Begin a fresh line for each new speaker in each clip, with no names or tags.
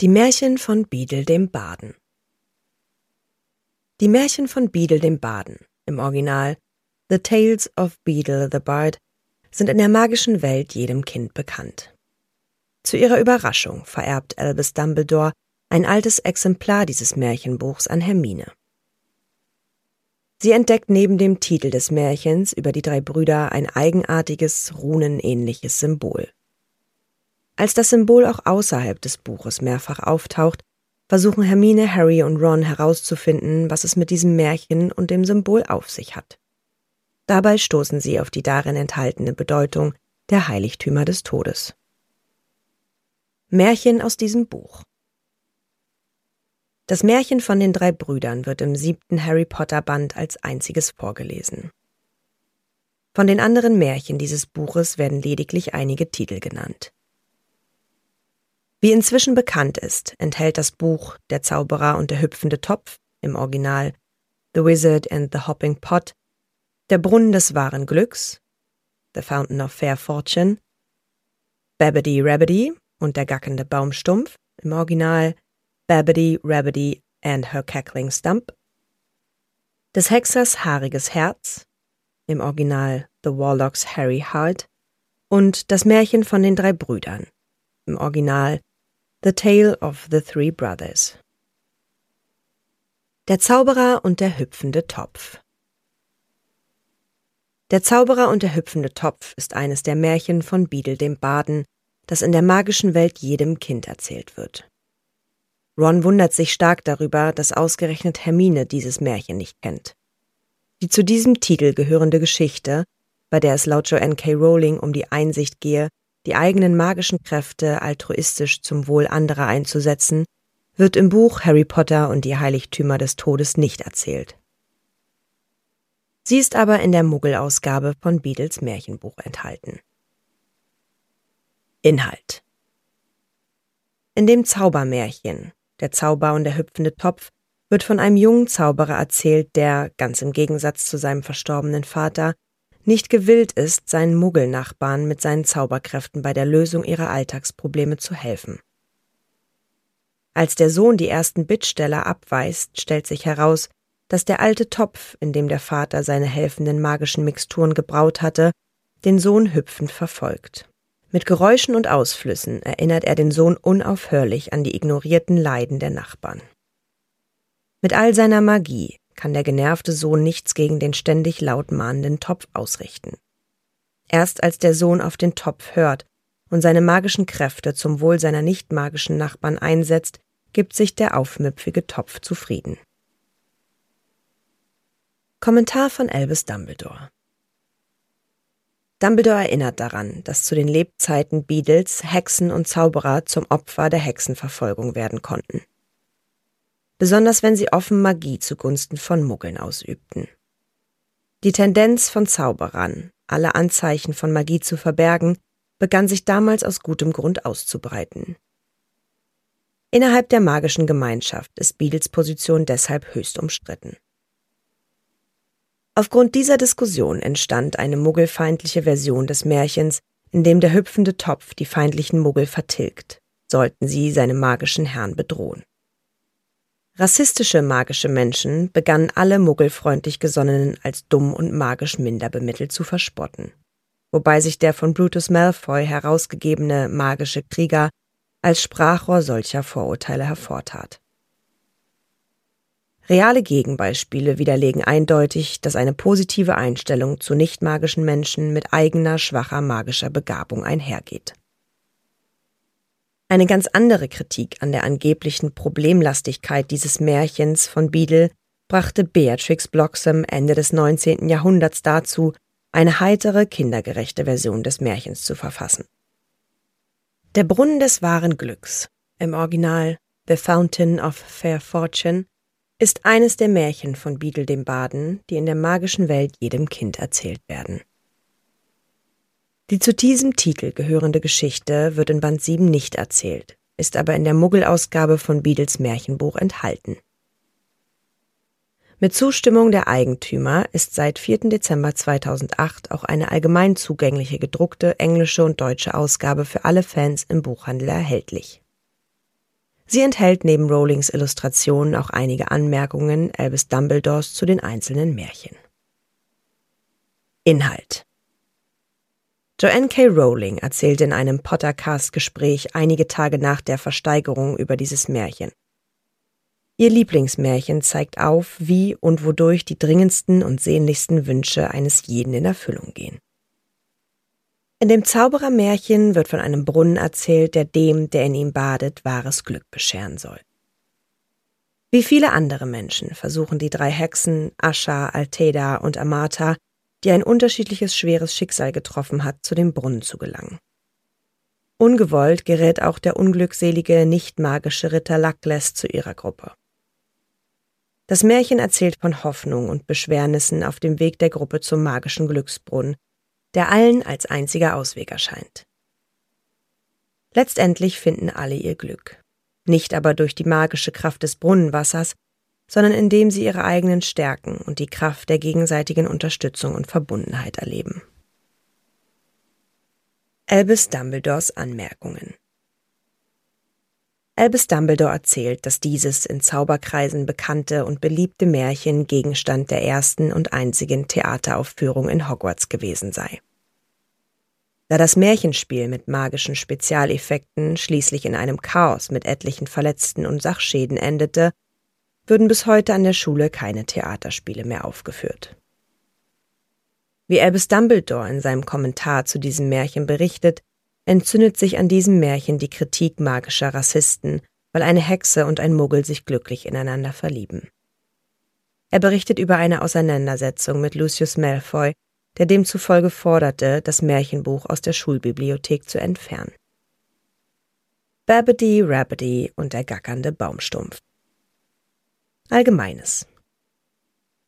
Die Märchen von Beadle dem Baden Die Märchen von Beadle dem Baden, im Original The Tales of Beadle the Bard, sind in der magischen Welt jedem Kind bekannt. Zu ihrer Überraschung vererbt Albus Dumbledore ein altes Exemplar dieses Märchenbuchs an Hermine. Sie entdeckt neben dem Titel des Märchens über die drei Brüder ein eigenartiges, runenähnliches Symbol. Als das Symbol auch außerhalb des Buches mehrfach auftaucht, versuchen Hermine, Harry und Ron herauszufinden, was es mit diesem Märchen und dem Symbol auf sich hat. Dabei stoßen sie auf die darin enthaltene Bedeutung der Heiligtümer des Todes. Märchen aus diesem Buch Das Märchen von den drei Brüdern wird im siebten Harry Potter Band als einziges vorgelesen. Von den anderen Märchen dieses Buches werden lediglich einige Titel genannt. Wie inzwischen bekannt ist, enthält das Buch Der Zauberer und der hüpfende Topf im Original The Wizard and the Hopping Pot, Der Brunnen des wahren Glücks, The Fountain of Fair Fortune, Babbity Rabbity und der gackende Baumstumpf im Original Babbity Rabbity and Her Cackling Stump, des Hexers haariges Herz im Original The Warlock's Harry Heart und das Märchen von den drei Brüdern im Original The Tale of the Three Brothers. Der Zauberer und der hüpfende Topf. Der Zauberer und der hüpfende Topf ist eines der Märchen von Beadle dem Baden, das in der magischen Welt jedem Kind erzählt wird. Ron wundert sich stark darüber, dass ausgerechnet Hermine dieses Märchen nicht kennt. Die zu diesem Titel gehörende Geschichte, bei der es laut Joanne K. Rowling um die Einsicht gehe, die eigenen magischen Kräfte altruistisch zum Wohl anderer einzusetzen, wird im Buch Harry Potter und die Heiligtümer des Todes nicht erzählt. Sie ist aber in der Muggelausgabe von Beadles Märchenbuch enthalten. Inhalt In dem Zaubermärchen Der Zauber und der hüpfende Topf wird von einem jungen Zauberer erzählt, der, ganz im Gegensatz zu seinem verstorbenen Vater, nicht gewillt ist, seinen Muggelnachbarn mit seinen Zauberkräften bei der Lösung ihrer Alltagsprobleme zu helfen. Als der Sohn die ersten Bittsteller abweist, stellt sich heraus, dass der alte Topf, in dem der Vater seine helfenden magischen Mixturen gebraut hatte, den Sohn hüpfend verfolgt. Mit Geräuschen und Ausflüssen erinnert er den Sohn unaufhörlich an die ignorierten Leiden der Nachbarn. Mit all seiner Magie kann der genervte Sohn nichts gegen den ständig laut mahnenden Topf ausrichten. Erst als der Sohn auf den Topf hört und seine magischen Kräfte zum Wohl seiner nicht magischen Nachbarn einsetzt, gibt sich der aufmüpfige Topf zufrieden. Kommentar von Albus Dumbledore Dumbledore erinnert daran, dass zu den Lebzeiten Beadles Hexen und Zauberer zum Opfer der Hexenverfolgung werden konnten besonders wenn sie offen Magie zugunsten von Muggeln ausübten. Die Tendenz von Zauberern, alle Anzeichen von Magie zu verbergen, begann sich damals aus gutem Grund auszubreiten. Innerhalb der magischen Gemeinschaft ist Beadles Position deshalb höchst umstritten. Aufgrund dieser Diskussion entstand eine muggelfeindliche Version des Märchens, in dem der hüpfende Topf die feindlichen Muggel vertilgt, sollten sie seine magischen Herrn bedrohen. Rassistische magische Menschen begannen alle muggelfreundlich Gesonnenen als dumm und magisch minder bemittelt zu verspotten, wobei sich der von Brutus Malfoy herausgegebene magische Krieger als Sprachrohr solcher Vorurteile hervortat. Reale Gegenbeispiele widerlegen eindeutig, dass eine positive Einstellung zu nicht magischen Menschen mit eigener schwacher magischer Begabung einhergeht. Eine ganz andere Kritik an der angeblichen Problemlastigkeit dieses Märchens von Beadle brachte Beatrix Bloxham Ende des 19. Jahrhunderts dazu, eine heitere, kindergerechte Version des Märchens zu verfassen. Der Brunnen des wahren Glücks, im Original The Fountain of Fair Fortune, ist eines der Märchen von Beadle dem Baden, die in der magischen Welt jedem Kind erzählt werden. Die zu diesem Titel gehörende Geschichte wird in Band 7 nicht erzählt, ist aber in der Muggelausgabe von Beadles Märchenbuch enthalten. Mit Zustimmung der Eigentümer ist seit 4. Dezember 2008 auch eine allgemein zugängliche gedruckte englische und deutsche Ausgabe für alle Fans im Buchhandel erhältlich. Sie enthält neben Rowlings Illustrationen auch einige Anmerkungen Albus Dumbledores zu den einzelnen Märchen. Inhalt Joanne K. Rowling erzählte in einem Pottercast-Gespräch einige Tage nach der Versteigerung über dieses Märchen. Ihr Lieblingsmärchen zeigt auf, wie und wodurch die dringendsten und sehnlichsten Wünsche eines jeden in Erfüllung gehen. In dem Zauberermärchen wird von einem Brunnen erzählt, der dem, der in ihm badet, wahres Glück bescheren soll. Wie viele andere Menschen versuchen die drei Hexen, Ascha, Altheda und Amata, die ein unterschiedliches schweres Schicksal getroffen hat, zu dem Brunnen zu gelangen. Ungewollt gerät auch der unglückselige, nicht magische Ritter Lackless zu ihrer Gruppe. Das Märchen erzählt von Hoffnung und Beschwernissen auf dem Weg der Gruppe zum magischen Glücksbrunnen, der allen als einziger Ausweg erscheint. Letztendlich finden alle ihr Glück, nicht aber durch die magische Kraft des Brunnenwassers, sondern indem sie ihre eigenen Stärken und die Kraft der gegenseitigen Unterstützung und Verbundenheit erleben. Albus Dumbledores Anmerkungen Albus Dumbledore erzählt, dass dieses in Zauberkreisen bekannte und beliebte Märchen Gegenstand der ersten und einzigen Theateraufführung in Hogwarts gewesen sei. Da das Märchenspiel mit magischen Spezialeffekten schließlich in einem Chaos mit etlichen Verletzten und Sachschäden endete, würden bis heute an der Schule keine Theaterspiele mehr aufgeführt. Wie Albus Dumbledore in seinem Kommentar zu diesem Märchen berichtet, entzündet sich an diesem Märchen die Kritik magischer Rassisten, weil eine Hexe und ein Muggel sich glücklich ineinander verlieben. Er berichtet über eine Auseinandersetzung mit Lucius Malfoy, der demzufolge forderte, das Märchenbuch aus der Schulbibliothek zu entfernen. Babbity, Rabbity und der gackernde Baumstumpf. Allgemeines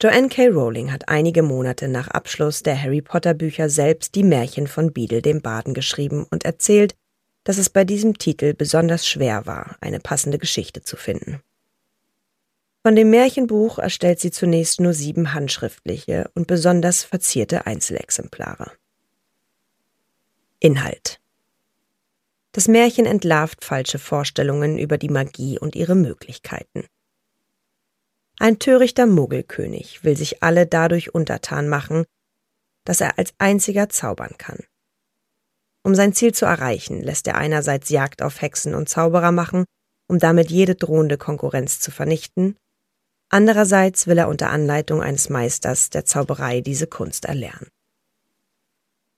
Joanne K. Rowling hat einige Monate nach Abschluss der Harry Potter Bücher selbst die Märchen von Beadle dem Baden geschrieben und erzählt, dass es bei diesem Titel besonders schwer war, eine passende Geschichte zu finden. Von dem Märchenbuch erstellt sie zunächst nur sieben handschriftliche und besonders verzierte Einzelexemplare. Inhalt Das Märchen entlarvt falsche Vorstellungen über die Magie und ihre Möglichkeiten. Ein törichter Muggelkönig will sich alle dadurch untertan machen, dass er als einziger zaubern kann. Um sein Ziel zu erreichen, lässt er einerseits Jagd auf Hexen und Zauberer machen, um damit jede drohende Konkurrenz zu vernichten, andererseits will er unter Anleitung eines Meisters der Zauberei diese Kunst erlernen.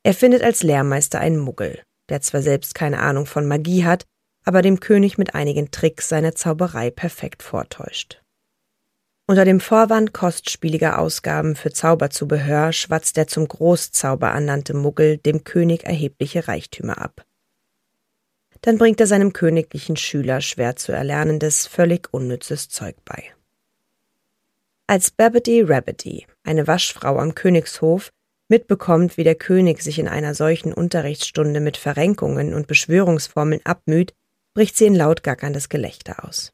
Er findet als Lehrmeister einen Muggel, der zwar selbst keine Ahnung von Magie hat, aber dem König mit einigen Tricks seine Zauberei perfekt vortäuscht. Unter dem Vorwand kostspieliger Ausgaben für Zauberzubehör schwatzt der zum Großzauber ernannte Muggel dem König erhebliche Reichtümer ab. Dann bringt er seinem königlichen Schüler schwer zu erlernendes, völlig unnützes Zeug bei. Als Babbity Rabbity, eine Waschfrau am Königshof, mitbekommt, wie der König sich in einer solchen Unterrichtsstunde mit Verrenkungen und Beschwörungsformeln abmüht, bricht sie in laut gackerndes Gelächter aus.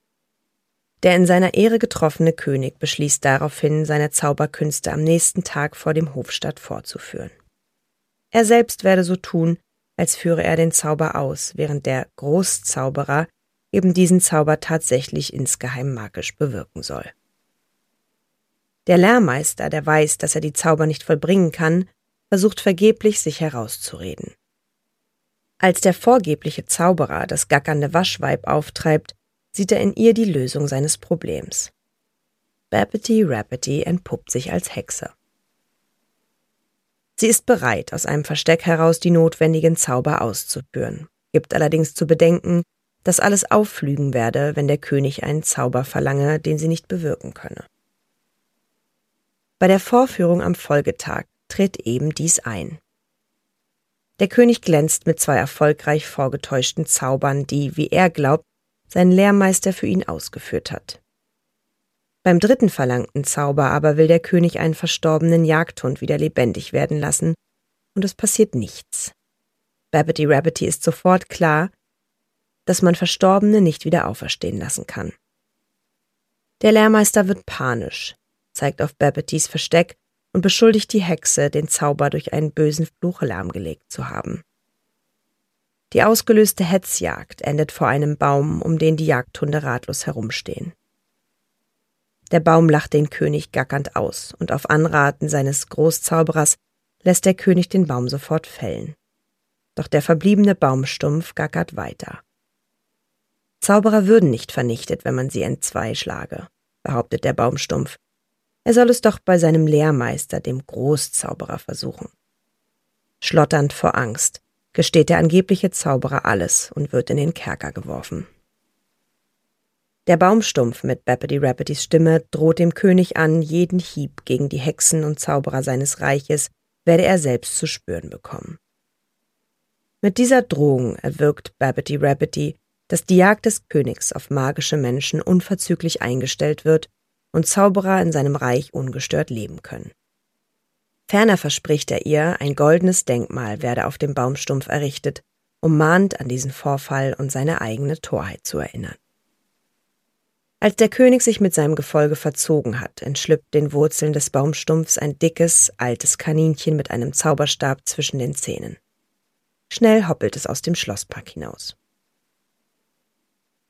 Der in seiner Ehre getroffene König beschließt daraufhin, seine Zauberkünste am nächsten Tag vor dem Hofstadt vorzuführen. Er selbst werde so tun, als führe er den Zauber aus, während der Großzauberer eben diesen Zauber tatsächlich insgeheim magisch bewirken soll. Der Lehrmeister, der weiß, dass er die Zauber nicht vollbringen kann, versucht vergeblich, sich herauszureden. Als der vorgebliche Zauberer das gackernde Waschweib auftreibt, sieht er in ihr die Lösung seines Problems. Babbity Rabbity entpuppt sich als Hexe. Sie ist bereit, aus einem Versteck heraus die notwendigen Zauber auszuführen, gibt allerdings zu bedenken, dass alles aufflügen werde, wenn der König einen Zauber verlange, den sie nicht bewirken könne. Bei der Vorführung am Folgetag tritt eben dies ein. Der König glänzt mit zwei erfolgreich vorgetäuschten Zaubern, die, wie er glaubt, sein Lehrmeister für ihn ausgeführt hat. Beim dritten verlangten Zauber aber will der König einen verstorbenen Jagdhund wieder lebendig werden lassen, und es passiert nichts. Babbity Rabbity ist sofort klar, dass man Verstorbene nicht wieder auferstehen lassen kann. Der Lehrmeister wird panisch, zeigt auf Babbitys Versteck und beschuldigt die Hexe, den Zauber durch einen bösen Fluch lahmgelegt zu haben. Die ausgelöste Hetzjagd endet vor einem Baum, um den die Jagdhunde ratlos herumstehen. Der Baum lacht den König gackernd aus, und auf Anraten seines Großzauberers lässt der König den Baum sofort fällen. Doch der verbliebene Baumstumpf gackert weiter. Zauberer würden nicht vernichtet, wenn man sie entzwei schlage, behauptet der Baumstumpf. Er soll es doch bei seinem Lehrmeister, dem Großzauberer, versuchen. Schlotternd vor Angst gesteht der angebliche Zauberer alles und wird in den Kerker geworfen. Der Baumstumpf mit Bappity Rappitys Stimme droht dem König an, jeden Hieb gegen die Hexen und Zauberer seines Reiches werde er selbst zu spüren bekommen. Mit dieser Drohung erwirkt Babbity Rabbity, dass die Jagd des Königs auf magische Menschen unverzüglich eingestellt wird und Zauberer in seinem Reich ungestört leben können. Ferner verspricht er ihr, ein goldenes Denkmal werde auf dem Baumstumpf errichtet, um mahnend an diesen Vorfall und seine eigene Torheit zu erinnern. Als der König sich mit seinem Gefolge verzogen hat, entschlüpft den Wurzeln des Baumstumpfs ein dickes, altes Kaninchen mit einem Zauberstab zwischen den Zähnen. Schnell hoppelt es aus dem Schlosspark hinaus.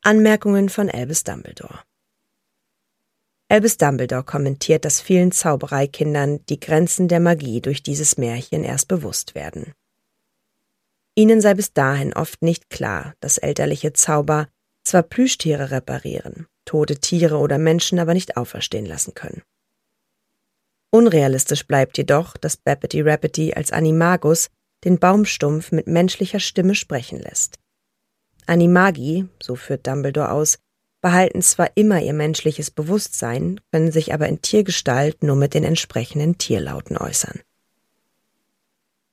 Anmerkungen von Albus Dumbledore Albus Dumbledore kommentiert, dass vielen Zaubereikindern die Grenzen der Magie durch dieses Märchen erst bewusst werden. Ihnen sei bis dahin oft nicht klar, dass elterliche Zauber zwar Plüschtiere reparieren, tote Tiere oder Menschen aber nicht auferstehen lassen können. Unrealistisch bleibt jedoch, dass Bappity Rappity als Animagus den Baumstumpf mit menschlicher Stimme sprechen lässt. Animagi, so führt Dumbledore aus, behalten zwar immer ihr menschliches Bewusstsein, können sich aber in Tiergestalt nur mit den entsprechenden Tierlauten äußern.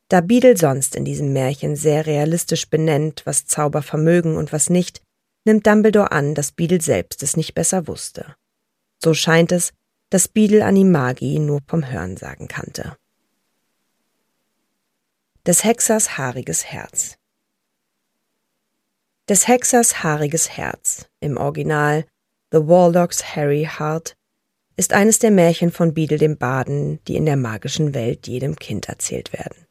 Da Beadle sonst in diesem Märchen sehr realistisch benennt, was Zauber vermögen und was nicht, nimmt Dumbledore an, dass Beadle selbst es nicht besser wusste. So scheint es, dass Beadle Animagi nur vom Hörensagen kannte. Des Hexers haariges Herz des Hexers haariges Herz, im Original The Waldocks Harry Heart, ist eines der Märchen von Beadle dem Baden, die in der magischen Welt jedem Kind erzählt werden.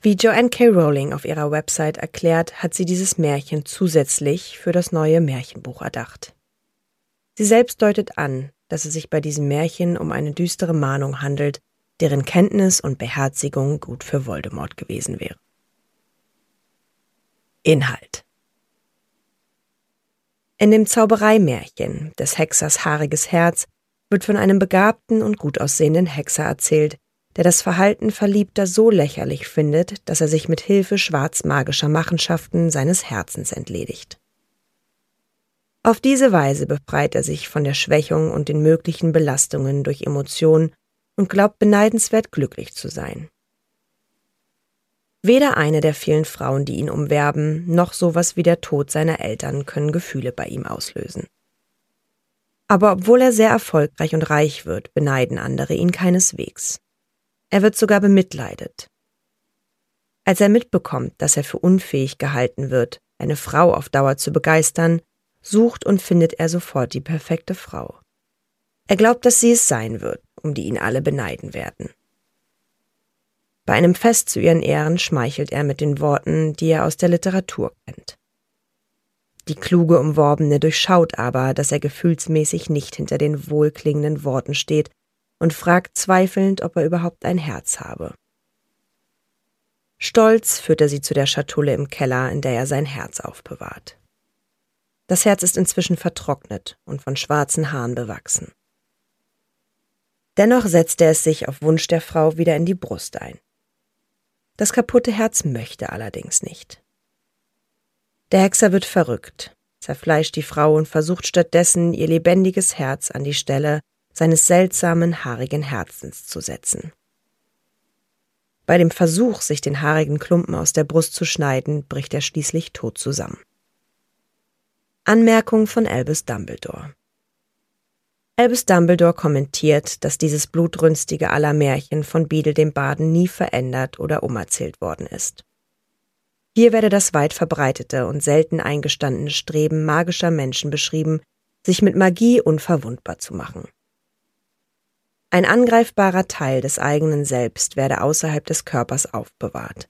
Wie Joanne K. Rowling auf ihrer Website erklärt, hat sie dieses Märchen zusätzlich für das neue Märchenbuch erdacht. Sie selbst deutet an, dass es sich bei diesem Märchen um eine düstere Mahnung handelt, deren Kenntnis und Beherzigung gut für Voldemort gewesen wäre. Inhalt In dem Zaubereimärchen des Hexers haariges Herz wird von einem begabten und gut aussehenden Hexer erzählt, der das Verhalten Verliebter so lächerlich findet, dass er sich mit Hilfe schwarzmagischer Machenschaften seines Herzens entledigt. Auf diese Weise befreit er sich von der Schwächung und den möglichen Belastungen durch Emotionen und glaubt beneidenswert glücklich zu sein. Weder eine der vielen Frauen, die ihn umwerben, noch sowas wie der Tod seiner Eltern können Gefühle bei ihm auslösen. Aber obwohl er sehr erfolgreich und reich wird, beneiden andere ihn keineswegs. Er wird sogar bemitleidet. Als er mitbekommt, dass er für unfähig gehalten wird, eine Frau auf Dauer zu begeistern, sucht und findet er sofort die perfekte Frau. Er glaubt, dass sie es sein wird, um die ihn alle beneiden werden. Bei einem Fest zu ihren Ehren schmeichelt er mit den Worten, die er aus der Literatur kennt. Die kluge Umworbene durchschaut aber, dass er gefühlsmäßig nicht hinter den wohlklingenden Worten steht und fragt zweifelnd, ob er überhaupt ein Herz habe. Stolz führt er sie zu der Schatulle im Keller, in der er sein Herz aufbewahrt. Das Herz ist inzwischen vertrocknet und von schwarzen Haaren bewachsen. Dennoch setzt er es sich auf Wunsch der Frau wieder in die Brust ein. Das kaputte Herz möchte allerdings nicht. Der Hexer wird verrückt, zerfleischt die Frau und versucht stattdessen, ihr lebendiges Herz an die Stelle seines seltsamen, haarigen Herzens zu setzen. Bei dem Versuch, sich den haarigen Klumpen aus der Brust zu schneiden, bricht er schließlich tot zusammen. Anmerkung von Albus Dumbledore Albus Dumbledore kommentiert, dass dieses blutrünstige aller Märchen von Beadle dem Baden nie verändert oder umerzählt worden ist. Hier werde das weit verbreitete und selten eingestandene Streben magischer Menschen beschrieben, sich mit Magie unverwundbar zu machen. Ein angreifbarer Teil des eigenen Selbst werde außerhalb des Körpers aufbewahrt.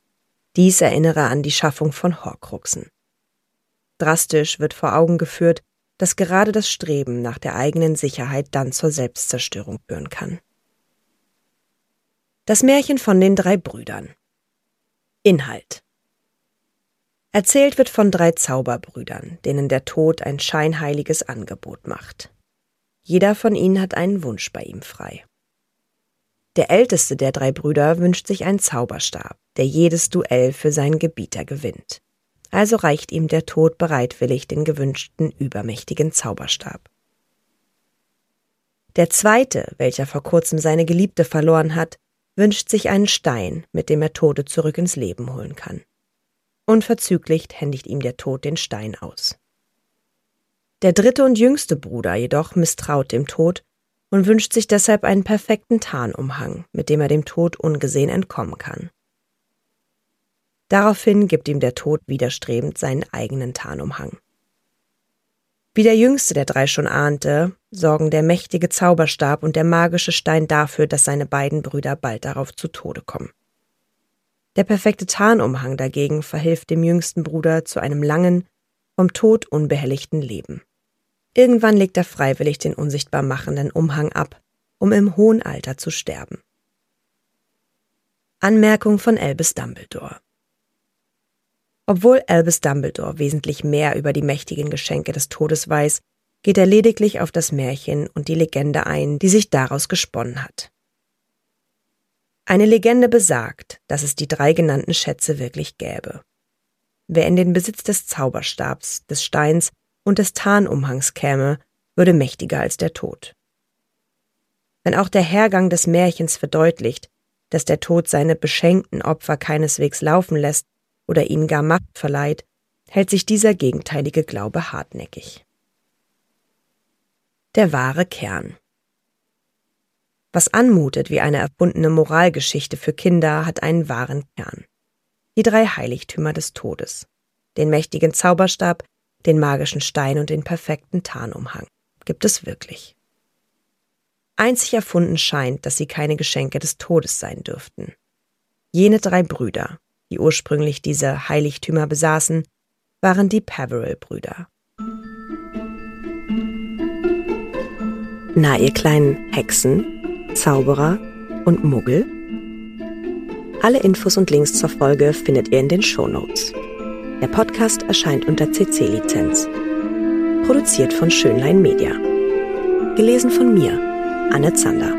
Dies erinnere an die Schaffung von Horcruxen. Drastisch wird vor Augen geführt, dass gerade das Streben nach der eigenen Sicherheit dann zur Selbstzerstörung führen kann. Das Märchen von den drei Brüdern. Inhalt Erzählt wird von drei Zauberbrüdern, denen der Tod ein scheinheiliges Angebot macht. Jeder von ihnen hat einen Wunsch bei ihm frei. Der älteste der drei Brüder wünscht sich einen Zauberstab, der jedes Duell für seinen Gebieter gewinnt also reicht ihm der Tod bereitwillig den gewünschten übermächtigen Zauberstab. Der zweite, welcher vor kurzem seine Geliebte verloren hat, wünscht sich einen Stein, mit dem er Tode zurück ins Leben holen kann. Unverzüglich händigt ihm der Tod den Stein aus. Der dritte und jüngste Bruder jedoch misstraut dem Tod und wünscht sich deshalb einen perfekten Tarnumhang, mit dem er dem Tod ungesehen entkommen kann. Daraufhin gibt ihm der Tod widerstrebend seinen eigenen Tarnumhang. Wie der jüngste der drei schon ahnte, sorgen der mächtige Zauberstab und der magische Stein dafür, dass seine beiden Brüder bald darauf zu Tode kommen. Der perfekte Tarnumhang dagegen verhilft dem jüngsten Bruder zu einem langen, vom Tod unbehelligten Leben. Irgendwann legt er freiwillig den unsichtbar machenden Umhang ab, um im hohen Alter zu sterben. Anmerkung von Albus Dumbledore obwohl Albus Dumbledore wesentlich mehr über die mächtigen Geschenke des Todes weiß, geht er lediglich auf das Märchen und die Legende ein, die sich daraus gesponnen hat. Eine Legende besagt, dass es die drei genannten Schätze wirklich gäbe. Wer in den Besitz des Zauberstabs, des Steins und des Tarnumhangs käme, würde mächtiger als der Tod. Wenn auch der Hergang des Märchens verdeutlicht, dass der Tod seine beschenkten Opfer keineswegs laufen lässt, oder ihnen gar Macht verleiht, hält sich dieser gegenteilige Glaube hartnäckig. Der wahre Kern. Was anmutet wie eine erfundene Moralgeschichte für Kinder, hat einen wahren Kern. Die drei Heiligtümer des Todes. Den mächtigen Zauberstab, den magischen Stein und den perfekten Tarnumhang. Gibt es wirklich. Einzig erfunden scheint, dass sie keine Geschenke des Todes sein dürften. Jene drei Brüder, die ursprünglich diese Heiligtümer besaßen, waren die Peveril-Brüder. Na, ihr kleinen Hexen, Zauberer und Muggel? Alle Infos und Links zur Folge findet ihr in den Shownotes. Der Podcast erscheint unter CC-Lizenz. Produziert von Schönlein Media. Gelesen von mir, Anne Zander.